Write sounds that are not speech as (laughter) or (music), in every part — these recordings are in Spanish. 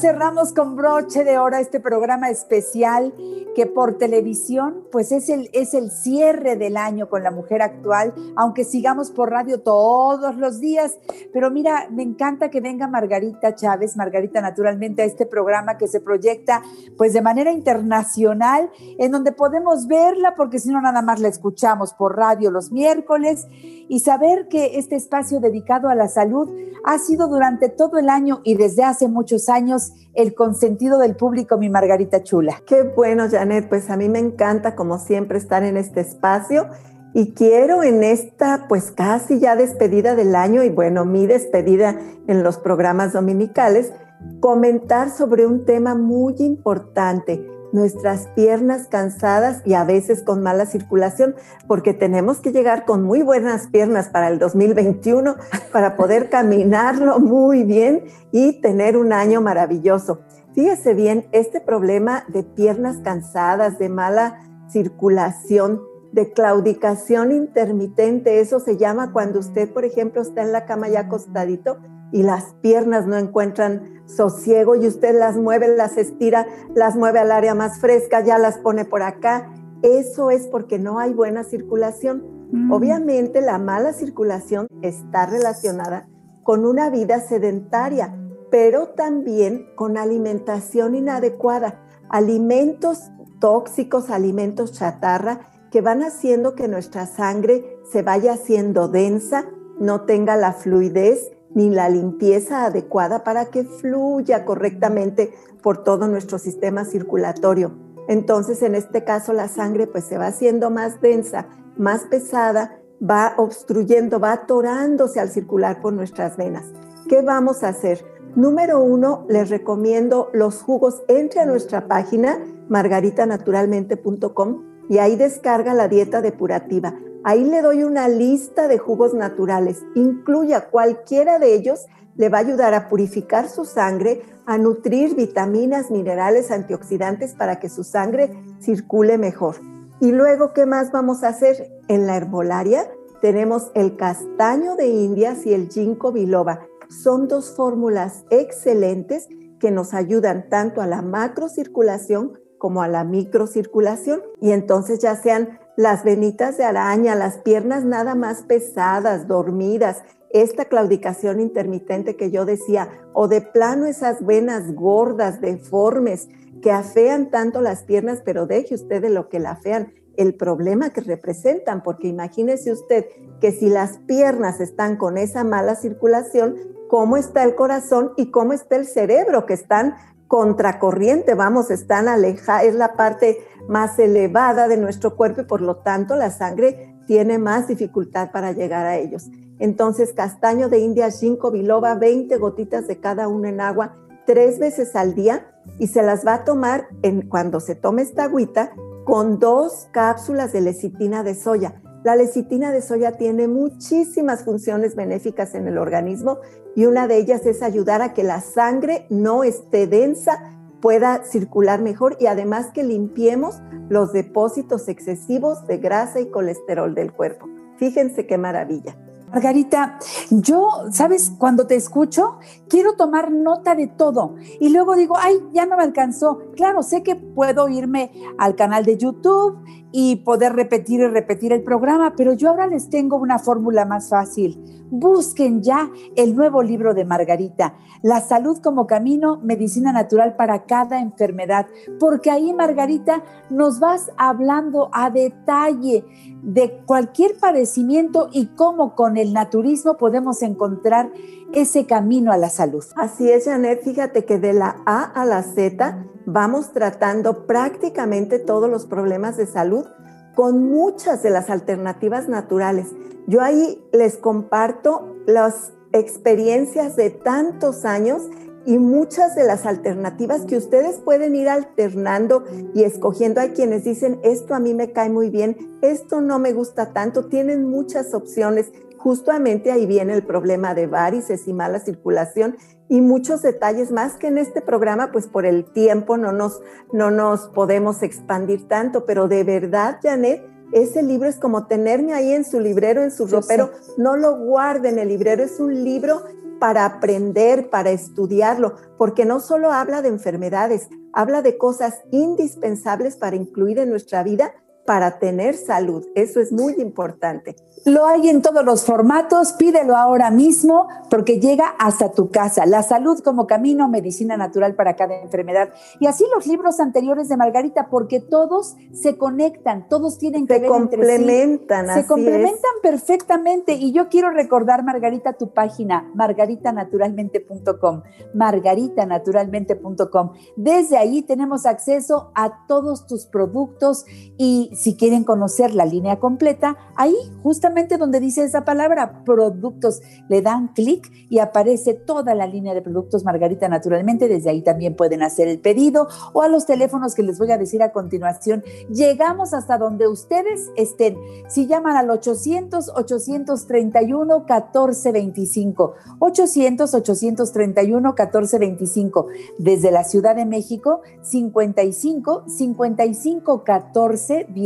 Cerramos con broche de hora este programa especial que por televisión pues es el, es el cierre del año con la mujer actual, aunque sigamos por radio todos los días. Pero mira, me encanta que venga Margarita Chávez, Margarita naturalmente, a este programa que se proyecta pues de manera internacional, en donde podemos verla, porque si no nada más la escuchamos por radio los miércoles, y saber que este espacio dedicado a la salud ha sido durante todo el año y desde hace muchos años el consentido del público, mi Margarita Chula. Qué bueno, Janet, pues a mí me encanta como siempre estar en este espacio y quiero en esta pues casi ya despedida del año y bueno, mi despedida en los programas dominicales, comentar sobre un tema muy importante nuestras piernas cansadas y a veces con mala circulación, porque tenemos que llegar con muy buenas piernas para el 2021 para poder (laughs) caminarlo muy bien y tener un año maravilloso. Fíjese bien, este problema de piernas cansadas, de mala circulación, de claudicación intermitente, eso se llama cuando usted, por ejemplo, está en la cama ya acostadito y las piernas no encuentran sosiego y usted las mueve, las estira, las mueve al área más fresca, ya las pone por acá. Eso es porque no hay buena circulación. Mm. Obviamente la mala circulación está relacionada con una vida sedentaria, pero también con alimentación inadecuada, alimentos tóxicos, alimentos chatarra, que van haciendo que nuestra sangre se vaya haciendo densa, no tenga la fluidez ni la limpieza adecuada para que fluya correctamente por todo nuestro sistema circulatorio. Entonces, en este caso, la sangre pues se va haciendo más densa, más pesada, va obstruyendo, va atorándose al circular por nuestras venas. ¿Qué vamos a hacer? Número uno, les recomiendo los jugos. Entre a nuestra página margaritanaturalmente.com y ahí descarga la dieta depurativa. Ahí le doy una lista de jugos naturales. Incluya cualquiera de ellos, le va a ayudar a purificar su sangre, a nutrir vitaminas, minerales, antioxidantes para que su sangre circule mejor. Y luego, ¿qué más vamos a hacer? En la herbolaria tenemos el castaño de Indias y el ginkgo biloba. Son dos fórmulas excelentes que nos ayudan tanto a la macrocirculación como a la microcirculación. Y entonces ya sean las venitas de araña, las piernas nada más pesadas, dormidas, esta claudicación intermitente que yo decía, o de plano esas venas gordas, deformes, que afean tanto las piernas, pero deje usted de lo que la afean, el problema que representan, porque imagínese usted que si las piernas están con esa mala circulación, ¿cómo está el corazón y cómo está el cerebro? Que están contracorriente, vamos, están alejadas, es la parte más elevada de nuestro cuerpo y por lo tanto la sangre tiene más dificultad para llegar a ellos. Entonces, castaño de India, ginkgo biloba, 20 gotitas de cada uno en agua, tres veces al día y se las va a tomar en, cuando se tome esta agüita con dos cápsulas de lecitina de soya. La lecitina de soya tiene muchísimas funciones benéficas en el organismo y una de ellas es ayudar a que la sangre no esté densa, pueda circular mejor y además que limpiemos los depósitos excesivos de grasa y colesterol del cuerpo. Fíjense qué maravilla. Margarita, yo, ¿sabes? Cuando te escucho, quiero tomar nota de todo. Y luego digo, ay, ya no me alcanzó. Claro, sé que puedo irme al canal de YouTube y poder repetir y repetir el programa, pero yo ahora les tengo una fórmula más fácil. Busquen ya el nuevo libro de Margarita, La salud como camino, medicina natural para cada enfermedad, porque ahí Margarita nos vas hablando a detalle de cualquier padecimiento y cómo con el naturismo podemos encontrar ese camino a la salud. Así es, Janet, fíjate que de la A a la Z vamos tratando prácticamente todos los problemas de salud con muchas de las alternativas naturales. Yo ahí les comparto las experiencias de tantos años y muchas de las alternativas que ustedes pueden ir alternando y escogiendo. Hay quienes dicen, esto a mí me cae muy bien, esto no me gusta tanto, tienen muchas opciones. Justamente ahí viene el problema de varices y mala circulación y muchos detalles más que en este programa, pues por el tiempo no nos, no nos podemos expandir tanto, pero de verdad, Janet, ese libro es como tenerme ahí en su librero, en su ropero. No lo guarden en el librero, es un libro para aprender, para estudiarlo, porque no solo habla de enfermedades, habla de cosas indispensables para incluir en nuestra vida para tener salud. Eso es muy importante. Lo hay en todos los formatos, pídelo ahora mismo porque llega hasta tu casa. La salud como camino, medicina natural para cada enfermedad. Y así los libros anteriores de Margarita, porque todos se conectan, todos tienen que se complementan, Se complementan perfectamente. Y yo quiero recordar, Margarita, tu página, margaritanaturalmente.com, margaritanaturalmente.com. Desde ahí tenemos acceso a todos tus productos y si quieren conocer la línea completa, ahí justamente donde dice esa palabra, productos. Le dan clic y aparece toda la línea de productos Margarita naturalmente. Desde ahí también pueden hacer el pedido o a los teléfonos que les voy a decir a continuación. Llegamos hasta donde ustedes estén. Si llaman al 800-831-1425, 800-831-1425, desde la Ciudad de México, 55 55 14 17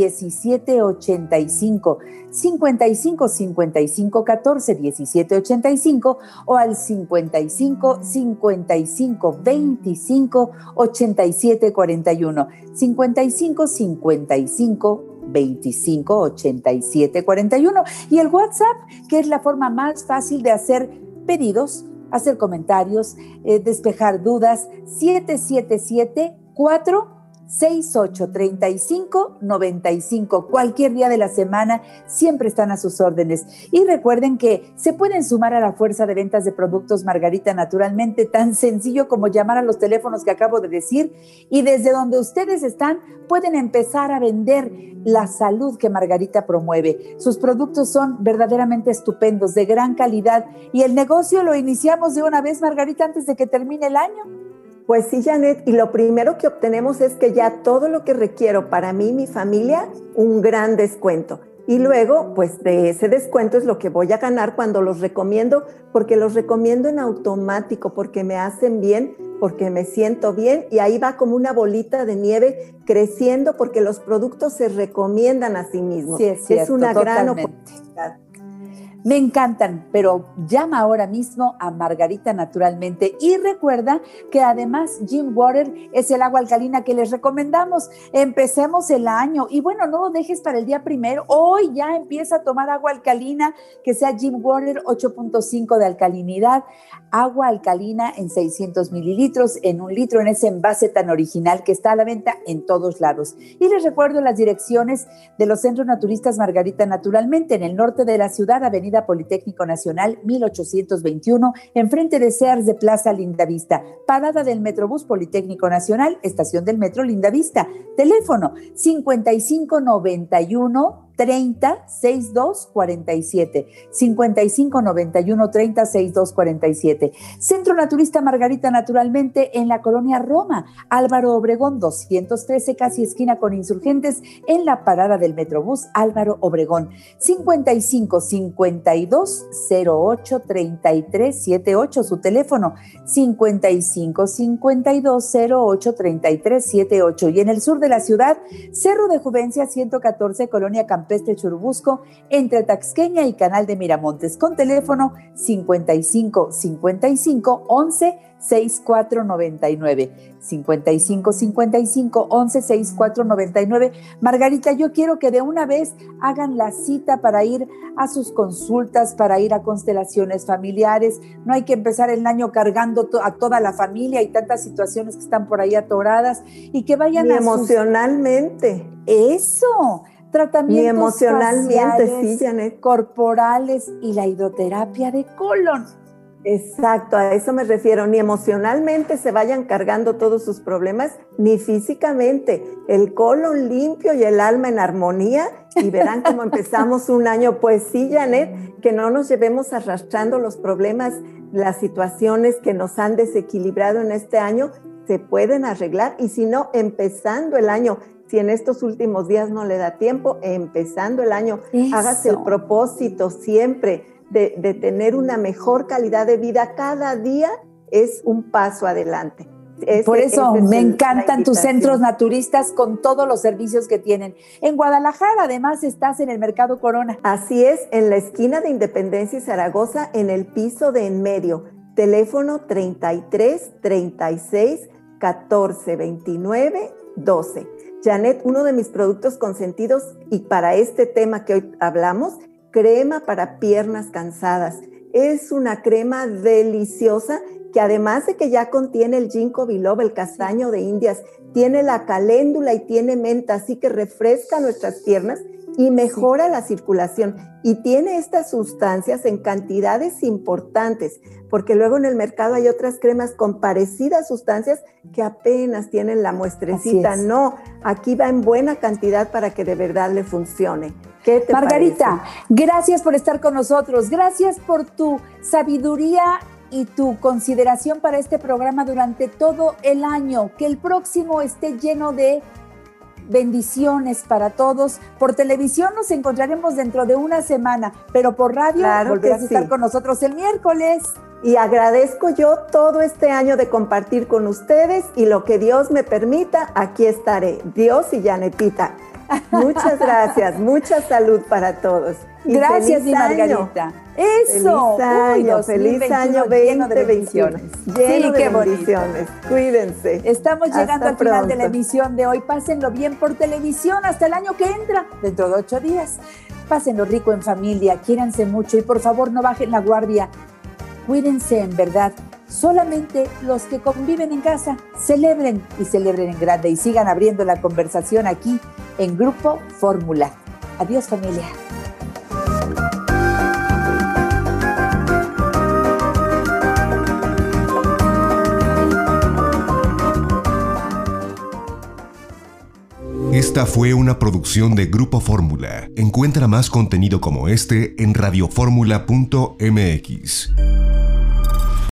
85, 55 55 14 17 85 o al 55 55 25 87 41. 55 55 25 87 41. Y el WhatsApp, que es la forma más fácil de hacer pedidos, hacer comentarios, eh, despejar dudas, 777 4 683595. Cualquier día de la semana siempre están a sus órdenes. Y recuerden que se pueden sumar a la fuerza de ventas de productos Margarita naturalmente, tan sencillo como llamar a los teléfonos que acabo de decir. Y desde donde ustedes están, pueden empezar a vender la salud que Margarita promueve. Sus productos son verdaderamente estupendos, de gran calidad. Y el negocio lo iniciamos de una vez, Margarita, antes de que termine el año. Pues sí, Janet, y lo primero que obtenemos es que ya todo lo que requiero para mí y mi familia, un gran descuento. Y luego, pues de ese descuento es lo que voy a ganar cuando los recomiendo, porque los recomiendo en automático, porque me hacen bien, porque me siento bien, y ahí va como una bolita de nieve creciendo, porque los productos se recomiendan a sí mismos. Sí, es, cierto, es una gran oportunidad. Me encantan, pero llama ahora mismo a Margarita Naturalmente y recuerda que además Jim Water es el agua alcalina que les recomendamos. Empecemos el año y bueno, no lo dejes para el día primero. Hoy ya empieza a tomar agua alcalina que sea Jim Water 8.5 de alcalinidad, agua alcalina en 600 mililitros, en un litro en ese envase tan original que está a la venta en todos lados. Y les recuerdo las direcciones de los centros naturistas Margarita Naturalmente en el norte de la ciudad, Avenida Politécnico Nacional 1821, enfrente de Sears de Plaza Lindavista. Parada del Metrobús Politécnico Nacional, estación del Metro Lindavista. Teléfono 5591 30 62 47 55 91 30 62 47 Centro Naturista Margarita Naturalmente en la colonia Roma. Álvaro Obregón 213 casi esquina con insurgentes en la parada del Metrobús Álvaro Obregón. 55 52 08 33 78 su teléfono. 55 52 08 33 78 y en el sur de la ciudad Cerro de Juvencia 114 colonia Campesina Campestre Churubusco, entre Taxqueña y Canal de Miramontes, con teléfono 55 55 11 6499 55 55 11 6499 Margarita, yo quiero que de una vez hagan la cita para ir a sus consultas, para ir a constelaciones familiares. No hay que empezar el año cargando a toda la familia y tantas situaciones que están por ahí atoradas y que vayan emocionalmente. Eso tratamientos y emocionalmente, sí, Janet. corporales y la hidroterapia de colon. Exacto, a eso me refiero. Ni emocionalmente se vayan cargando todos sus problemas, ni físicamente. El colon limpio y el alma en armonía. Y verán cómo empezamos un año. Pues sí, Janet, que no nos llevemos arrastrando los problemas las situaciones que nos han desequilibrado en este año se pueden arreglar y si no, empezando el año, si en estos últimos días no le da tiempo, empezando el año, hágase el propósito siempre de, de tener una mejor calidad de vida cada día, es un paso adelante. Por eso me encantan tus centros naturistas con todos los servicios que tienen. En Guadalajara, además, estás en el Mercado Corona. Así es, en la esquina de Independencia y Zaragoza, en el piso de en medio. Teléfono 33 36 14 29 12. Janet, uno de mis productos consentidos y para este tema que hoy hablamos, crema para piernas cansadas. Es una crema deliciosa que además de que ya contiene el ginkgo biloba, el castaño de Indias, tiene la caléndula y tiene menta, así que refresca nuestras piernas y mejora la circulación. Y tiene estas sustancias en cantidades importantes, porque luego en el mercado hay otras cremas con parecidas sustancias que apenas tienen la muestrecita. No, aquí va en buena cantidad para que de verdad le funcione. ¿Qué te Margarita, gracias por estar con nosotros, gracias por tu sabiduría y tu consideración para este programa durante todo el año. Que el próximo esté lleno de bendiciones para todos. Por televisión nos encontraremos dentro de una semana, pero por radio volverás a estar con nosotros el miércoles. Y agradezco yo todo este año de compartir con ustedes y lo que Dios me permita, aquí estaré. Dios y Janetita. Muchas gracias, mucha salud para todos. gracias, mi Margarita. Eso. Feliz año, feliz año 2021. Lleno de bendiciones. Lleno de bendiciones. Cuídense. Estamos llegando al final de la emisión de hoy. Pásenlo bien por televisión hasta el año que entra, dentro de ocho días. Pásenlo rico en familia, quiéranse mucho y por favor no bajen la guardia. Cuídense en verdad. Solamente los que conviven en casa celebren y celebren en grande y sigan abriendo la conversación aquí en Grupo Fórmula. Adiós familia. Esta fue una producción de Grupo Fórmula. Encuentra más contenido como este en radioformula.mx.